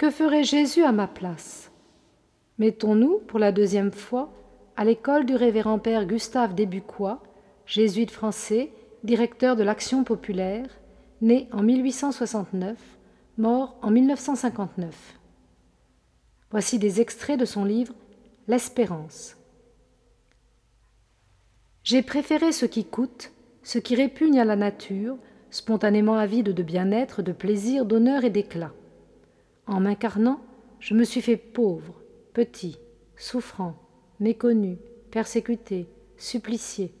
Que ferait Jésus à ma place? Mettons-nous, pour la deuxième fois, à l'école du révérend père Gustave Desbucois, jésuite français, directeur de l'Action populaire, né en 1869, mort en 1959. Voici des extraits de son livre L'espérance. J'ai préféré ce qui coûte, ce qui répugne à la nature, spontanément avide de bien-être, de plaisir, d'honneur et d'éclat. En m'incarnant, je me suis fait pauvre, petit, souffrant, méconnu, persécuté, supplicié.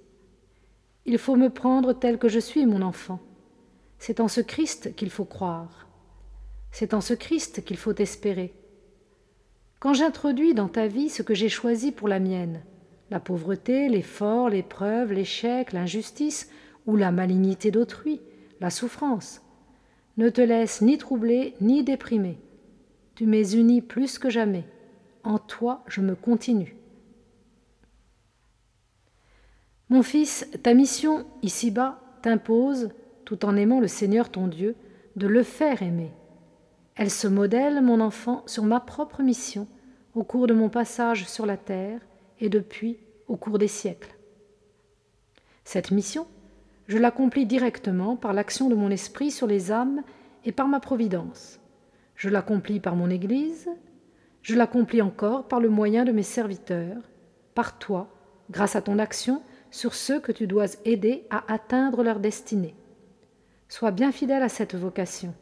Il faut me prendre tel que je suis, mon enfant. C'est en ce Christ qu'il faut croire. C'est en ce Christ qu'il faut espérer. Quand j'introduis dans ta vie ce que j'ai choisi pour la mienne, la pauvreté, l'effort, l'épreuve, l'échec, l'injustice ou la malignité d'autrui, la souffrance, ne te laisse ni troubler ni déprimer. Tu m'es uni plus que jamais. En toi, je me continue. Mon fils, ta mission ici-bas t'impose, tout en aimant le Seigneur ton Dieu, de le faire aimer. Elle se modèle, mon enfant, sur ma propre mission au cours de mon passage sur la terre et depuis au cours des siècles. Cette mission, je l'accomplis directement par l'action de mon esprit sur les âmes et par ma providence. Je l'accomplis par mon Église, je l'accomplis encore par le moyen de mes serviteurs, par toi, grâce à ton action sur ceux que tu dois aider à atteindre leur destinée. Sois bien fidèle à cette vocation.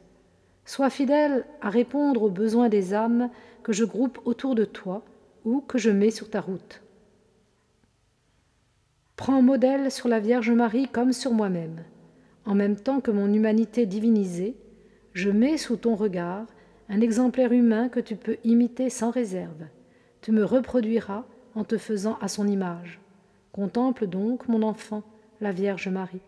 Sois fidèle à répondre aux besoins des âmes que je groupe autour de toi ou que je mets sur ta route. Prends modèle sur la Vierge Marie comme sur moi-même. En même temps que mon humanité divinisée, je mets sous ton regard un exemplaire humain que tu peux imiter sans réserve. Tu me reproduiras en te faisant à son image. Contemple donc, mon enfant, la Vierge Marie.